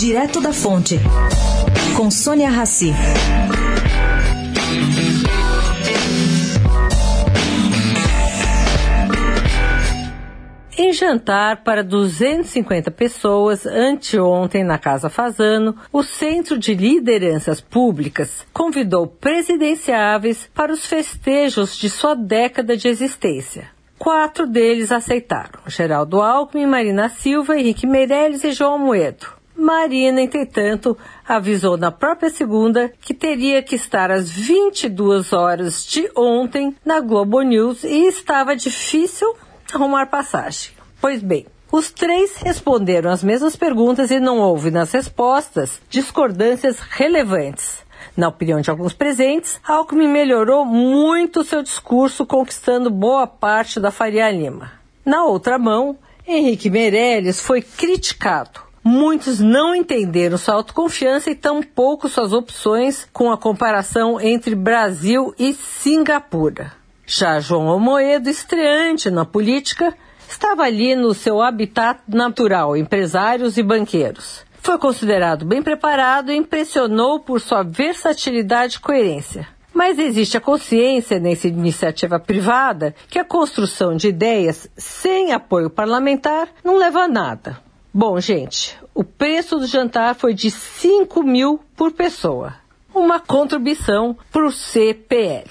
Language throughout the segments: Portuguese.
Direto da Fonte, com Sônia Rassi. Em jantar para 250 pessoas anteontem na Casa Fazano, o Centro de Lideranças Públicas convidou presidenciáveis para os festejos de sua década de existência. Quatro deles aceitaram: Geraldo Alckmin, Marina Silva, Henrique Meirelles e João Moedo. Marina, entretanto, avisou na própria segunda que teria que estar às 22 horas de ontem na Globo News e estava difícil arrumar passagem. Pois bem, os três responderam as mesmas perguntas e não houve nas respostas discordâncias relevantes. Na opinião de alguns presentes, Alckmin melhorou muito seu discurso, conquistando boa parte da Faria Lima. Na outra mão, Henrique Meirelles foi criticado. Muitos não entenderam sua autoconfiança e tampouco suas opções com a comparação entre Brasil e Singapura. Já João Moedo, estreante na política, estava ali no seu habitat natural, empresários e banqueiros. Foi considerado bem preparado e impressionou por sua versatilidade e coerência. Mas existe a consciência nessa iniciativa privada que a construção de ideias sem apoio parlamentar não leva a nada. Bom, gente, o preço do jantar foi de 5 mil por pessoa. Uma contribuição para o CPL.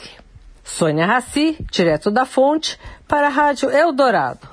Sônia Raci, direto da fonte, para a Rádio Eldorado.